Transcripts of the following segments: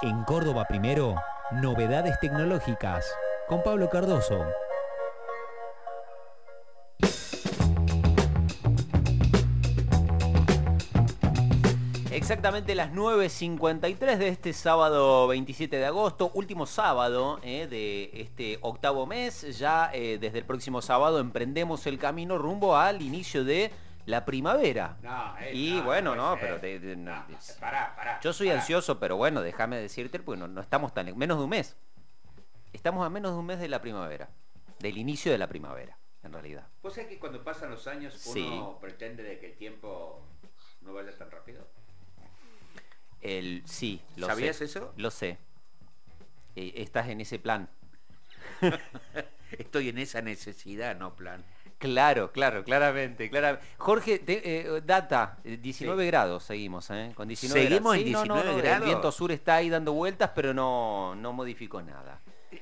En Córdoba Primero, novedades tecnológicas. Con Pablo Cardoso. Exactamente las 9.53 de este sábado 27 de agosto, último sábado eh, de este octavo mes. Ya eh, desde el próximo sábado emprendemos el camino rumbo al inicio de la primavera. Eh, y bueno, no, pero yo soy ansioso, pero bueno, déjame decirte, pues no, estamos tan menos de un mes. Estamos a menos de un mes de la primavera, del inicio de la primavera, en realidad. ¿Vos sabés que cuando pasan los años uno pretende de que el tiempo no vaya tan rápido? El, sí, lo ¿Sabías eso? Lo sé. Eh, estás en ese plan. Estoy en esa necesidad, no plan. Claro, claro, claramente, claramente. Jorge, eh, data, 19 grados seguimos, ¿eh? Con 19 seguimos en 19 grados. El viento sur está ahí dando vueltas, pero no, no modificó nada.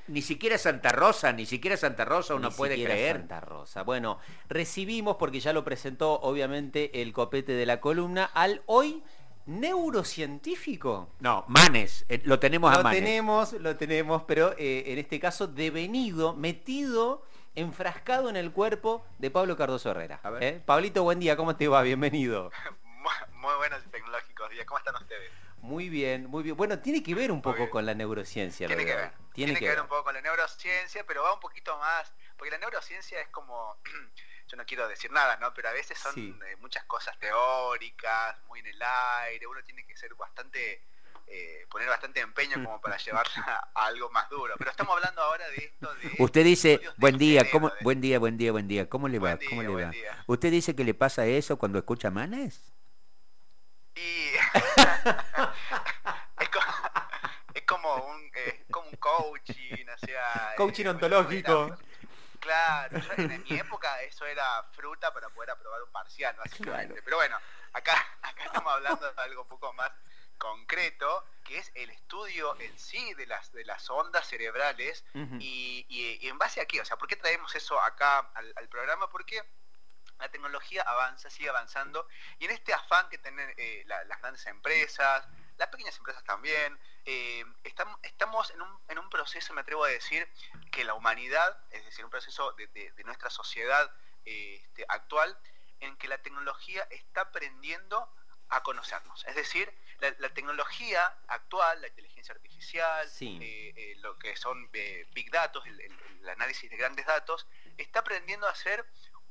Ni siquiera Santa Rosa, ni siquiera Santa Rosa uno puede creer. Santa Rosa. Bueno, recibimos, porque ya lo presentó obviamente el copete de la columna, al hoy neurocientífico. No, Manes, eh, lo tenemos a Manes. Lo tenemos, lo tenemos, pero eh, en este caso devenido, metido, enfrascado en el cuerpo de Pablo Cardoso Herrera. ¿eh? Pablito, buen día, ¿cómo te va? Bienvenido. muy buenos y tecnológicos días, ¿cómo están ustedes? Muy bien, muy bien. Bueno, tiene que ver un poco con la neurociencia. Tiene que ver. Tiene, que, ver un poco con la neurociencia, pero va un poquito más, porque la neurociencia es como yo no quiero decir nada, ¿no? Pero a veces son muchas cosas teóricas, muy en el aire, uno tiene que ser bastante, eh, poner bastante empeño como para llevarla a algo más duro. Pero estamos hablando ahora de esto de... Usted dice, buen día, ¿cómo, buen día, buen día, buen día, ¿cómo le va? ¿Cómo le va? ¿Usted dice que le pasa eso cuando escucha Manes? Y... es, como, un, eh, como un coaching, o sea... Coaching ontológico. Claro, en mi época eso era fruta para poder aprobar un parcial, básicamente. Pero bueno, acá, acá estamos hablando de algo un poco más concreto, que es el estudio en sí de las, de las ondas cerebrales y, en base a qué, o sea, ¿por qué traemos eso acá al, programa? Porque la tecnología avanza, sigue avanzando y en este afán que tienen eh, las grandes empresas, las pequeñas empresas también, eh, estamos, estamos en, un, en, un, proceso, me atrevo a decir, que la humanidad, es decir, un proceso de, nuestra sociedad este, actual, en que la tecnología está aprendiendo a conocernos. Es decir, la, tecnología actual, la inteligencia artificial, eh, eh, lo que son big datos, el, análisis de grandes datos, está aprendiendo a hacer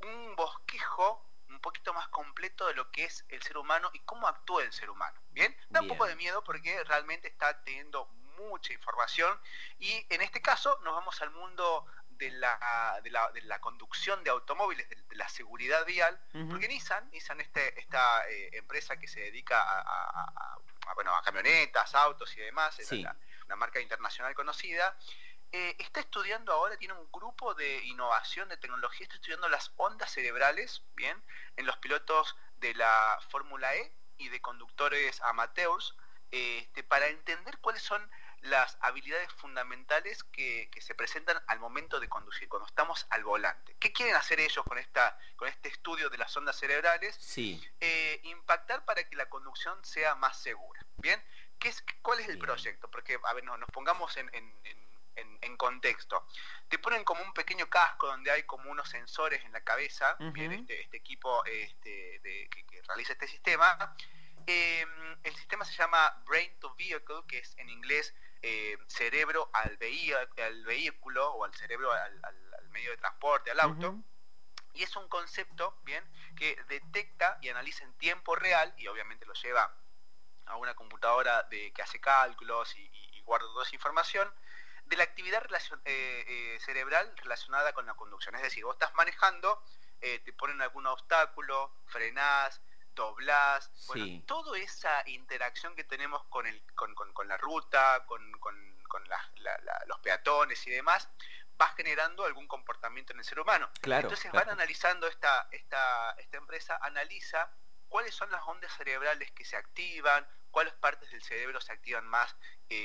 un bosquejo un poquito más completo de lo que es el ser humano y cómo actúa el ser humano. Bien, da un poco de miedo porque realmente está teniendo mucha información y en este caso nos vamos al mundo de la, de la, de la conducción de automóviles, de, la seguridad vial, porque Nissan, Nissan este, esta eh, empresa que se dedica a, bueno, a camionetas, autos y demás, es una marca internacional conocida, eh, está estudiando ahora, tiene un grupo de innovación de tecnología, está estudiando las ondas cerebrales, bien, en los pilotos de la Fórmula E y de conductores amateurs, este, para entender cuáles son las habilidades fundamentales que, se presentan al momento de conducir, cuando estamos al volante. ¿Qué quieren hacer ellos con, esta, con este estudio de las ondas cerebrales? Sí. Eh, impactar para que la conducción sea más segura. ¿Bien? ¿Qué es, ¿Cuál es el proyecto? Porque, a ver, nos pongamos en en, contexto. Te ponen como un pequeño casco donde hay como unos sensores en la cabeza, este, este, equipo este, que, realiza este sistema. Em, el sistema se llama Brain to Vehicle, que es en inglés eh, cerebro al, al, vehículo o al cerebro al, medio de transporte, al auto. Y es un concepto, bien, que detecta y analiza en tiempo real y obviamente lo lleva a una computadora de, que hace cálculos y, y guarda toda esa información, de la actividad eh, eh, cerebral relacionada con la conducción. Es decir, vos estás manejando, eh, te ponen algún obstáculo, frenás, doblás, bueno, toda esa interacción que tenemos con, el, con, la ruta, con, los peatones y demás, va generando algún comportamiento en el ser humano. Entonces van analizando esta, esta, esta empresa, analiza cuáles son las ondas cerebrales que se activan, cuáles partes del cerebro se activan más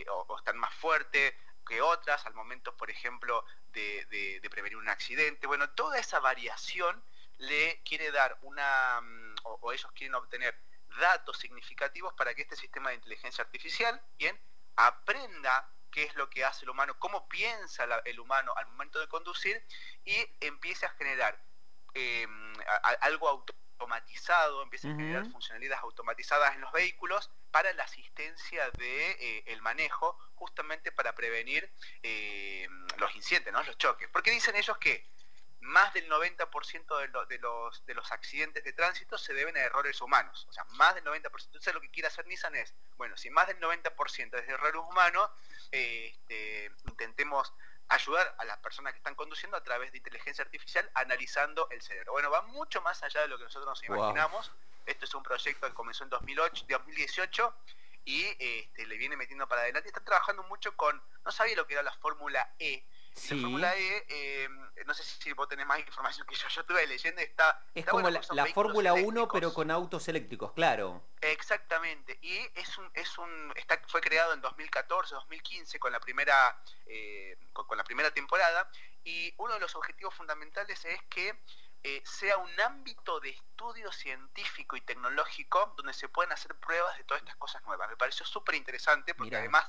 o, o, están más fuertes, que otras, al momento, por ejemplo, de, prevenir un accidente. Bueno, toda esa variación le quiere dar una, o, ellos quieren obtener datos significativos para que este sistema de inteligencia artificial, bien, aprenda qué es lo que hace el humano, cómo piensa el humano al momento de conducir y empiece a generar em, algo automatizado, empiece a generar funcionalidades automatizadas en los vehículos para la asistencia de eh, el manejo, justamente para prevenir em, los incidentes, ¿no? los choques. Porque dicen ellos que más del 90% de, de, los, de los accidentes de tránsito se deben a errores humanos. O sea, más del 90%. Entonces lo que quiere hacer Nissan es, bueno, si más del 90% es de errores humanos, este, intentemos ayudar a las personas que están conduciendo a través de inteligencia artificial analizando el cerebro. Bueno, va mucho más allá de lo que nosotros nos imaginamos. Esto es un proyecto que comenzó en 2008, 2018 y este, le viene metiendo para adelante. Está trabajando mucho con, no sabía lo que era la Fórmula E, la Fórmula E, eh, no sé si vos tenés más información que yo, yo estuve leyendo, está... Es como la, Fórmula 1 pero con autos eléctricos, claro. Exactamente, y es un, es un, está, fue creado en 2014, 2015 con la primera, eh, con, la primera temporada, y uno de los objetivos fundamentales es que eh, sea un ámbito de estudio científico y tecnológico donde se pueden hacer pruebas de todas estas cosas nuevas. Me pareció súper interesante porque además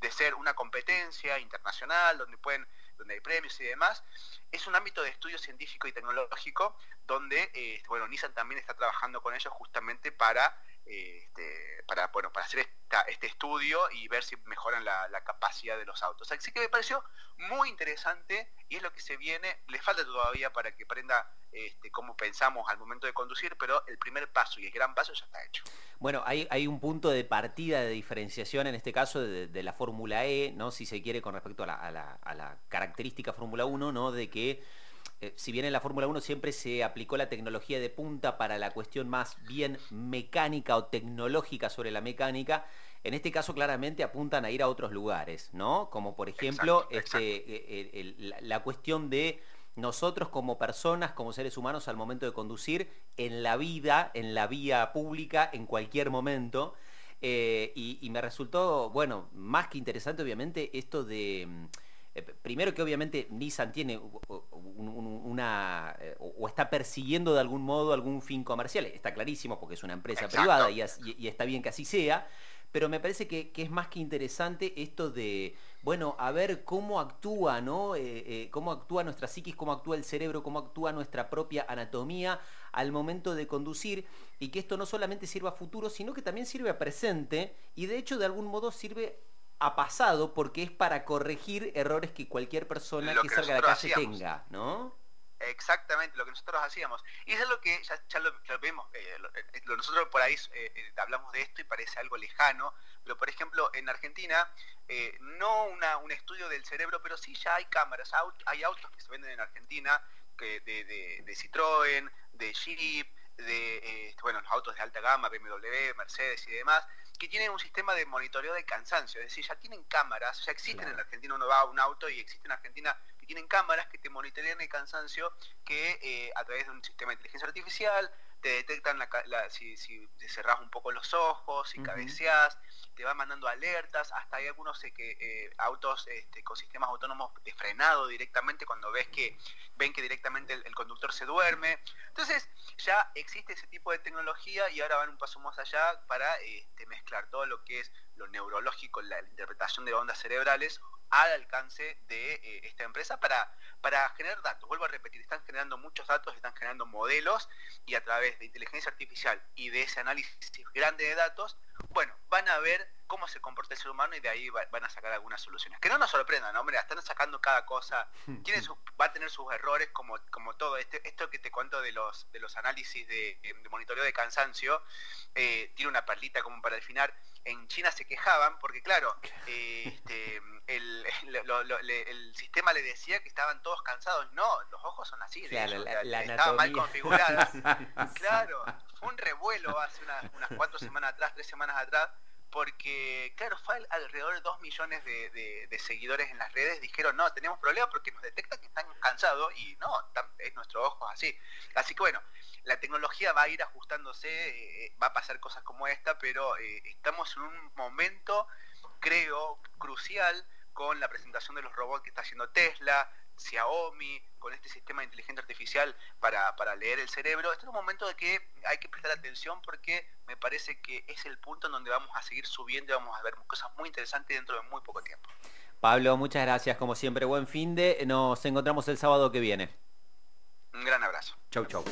de ser una competencia internacional donde pueden donde hay premios y demás, es un ámbito de estudio científico y tecnológico donde, eh, bueno, Nissan también está trabajando con ellos justamente para, este, para, bueno, para hacer este estudio y ver si mejoran la, capacidad de los autos. Así que me pareció muy interesante y es lo que se viene, le falta todavía para que prenda este, cómo pensamos al momento de conducir, pero el primer paso y el gran paso ya está hecho. Bueno, hay, hay un punto de partida de diferenciación en este caso de, la Fórmula E, ¿no? si se quiere, con respecto a la, característica Fórmula 1, ¿no? de que eh, si bien en la Fórmula 1 siempre se aplicó la tecnología de punta para la cuestión más bien mecánica o tecnológica sobre la mecánica, en este caso claramente apuntan a ir a otros lugares, ¿no? Como por ejemplo este, eh, la cuestión de nosotros como personas, como seres humanos, al momento de conducir, en la vida, en la vía pública, en cualquier momento. Eh, y, me resultó, bueno, más que interesante, obviamente, esto de... Mm, eh, primero que obviamente Nissan tiene una... Eh, o está persiguiendo de algún modo algún fin comercial. Está clarísimo porque es una empresa privada y, está bien que así sea pero me parece que, es más que interesante esto de, bueno, a ver cómo actúa, ¿no? Eh, eh, cómo actúa nuestra psiquis, cómo actúa el cerebro, cómo actúa nuestra propia anatomía al momento de conducir y que esto no solamente sirva a futuro, sino que también sirve a presente y de hecho de algún modo sirve a pasado porque es para corregir errores que cualquier persona que, salga de la calle tenga, ¿no? Exactamente lo que nosotros hacíamos. Y eso es lo que ya, lo, vemos, eh, eh, nosotros por ahí eh, hablamos de esto y parece algo lejano, pero por ejemplo en Argentina, no un estudio del cerebro, pero sí ya hay cámaras, hay autos que se venden en Argentina que de, de, Citroën, de Jeep, de este, bueno, los autos de alta gama, BMW, Mercedes y demás, que tienen un sistema de monitoreo de cansancio, es decir, ya tienen cámaras, ya existen en Argentina, uno va a un auto y existe en Argentina que tienen cámaras que te monitorean el cansancio, que eh, a través de un sistema de inteligencia artificial te detectan si, si, cerrás un poco los ojos, si cabeceás, te va mandando alertas, hasta hay algunos eh, que, eh, autos este, con sistemas autónomos de frenado directamente cuando ves que ven que directamente el, conductor se duerme. Entonces ya existe ese tipo de tecnología y ahora van un paso más allá para este, mezclar todo lo que es lo neurológico, la interpretación de ondas cerebrales al alcance de eh, esta empresa para, para generar datos. Vuelvo a repetir, están generando muchos datos, están generando modelos y a través de inteligencia artificial y de ese análisis grande de datos, bueno, van a ver cómo se comporta el ser humano y de ahí van a sacar algunas soluciones. Que no nos sorprendan, hombre, están sacando cada cosa, tiene va a tener sus errores como, como todo. Este, esto que te cuento de los, de los análisis de, monitoreo de cansancio, eh, tiene una perlita como para final. En China se quejaban porque, claro, eh, este, el, el, sistema le decía que estaban todos cansados. No, los ojos son así, estaban mal configuradas. claro, fue un revuelo hace unas cuatro semanas atrás, tres semanas atrás, porque, claro, fue alrededor de dos millones de, seguidores en las redes, dijeron, no, tenemos problemas porque nos detectan que están cansados y no, es nuestro ojo así. Así que bueno, la tecnología va a ir ajustándose, eh, va a pasar cosas como esta, pero eh, estamos en un momento, creo, crucial con la presentación de los robots que está haciendo Tesla, Xiaomi, con este sistema de inteligencia artificial para, para leer el cerebro, este es un momento de que hay que prestar atención porque me parece que es el punto en donde vamos a seguir subiendo y vamos a ver cosas muy interesantes dentro de muy poco tiempo. Pablo, muchas gracias, como siempre, buen fin de, nos encontramos el sábado que viene. Un gran abrazo. Chau, chau.